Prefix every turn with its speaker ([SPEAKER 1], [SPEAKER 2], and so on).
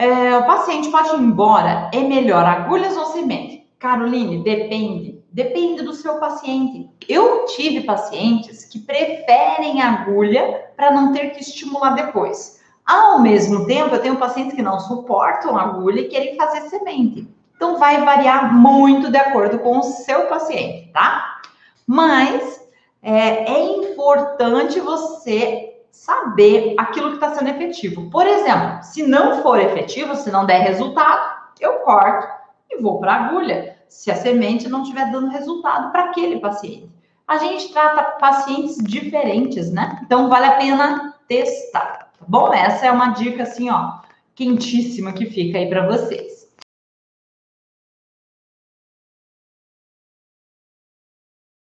[SPEAKER 1] É, o paciente pode ir embora, é melhor agulhas ou semente? Caroline, depende. Depende do seu paciente. Eu tive pacientes que preferem agulha para não ter que estimular depois. Ao mesmo tempo, eu tenho pacientes que não suportam agulha e querem fazer semente. Então, vai variar muito de acordo com o seu paciente, tá? Mas é, é importante você saber aquilo que está sendo efetivo. Por exemplo, se não for efetivo, se não der resultado, eu corto e vou para a agulha se a semente não estiver dando resultado para aquele paciente. A gente trata pacientes diferentes, né? Então vale a pena testar, tá bom? Essa é uma dica assim, ó, quentíssima que fica aí para vocês.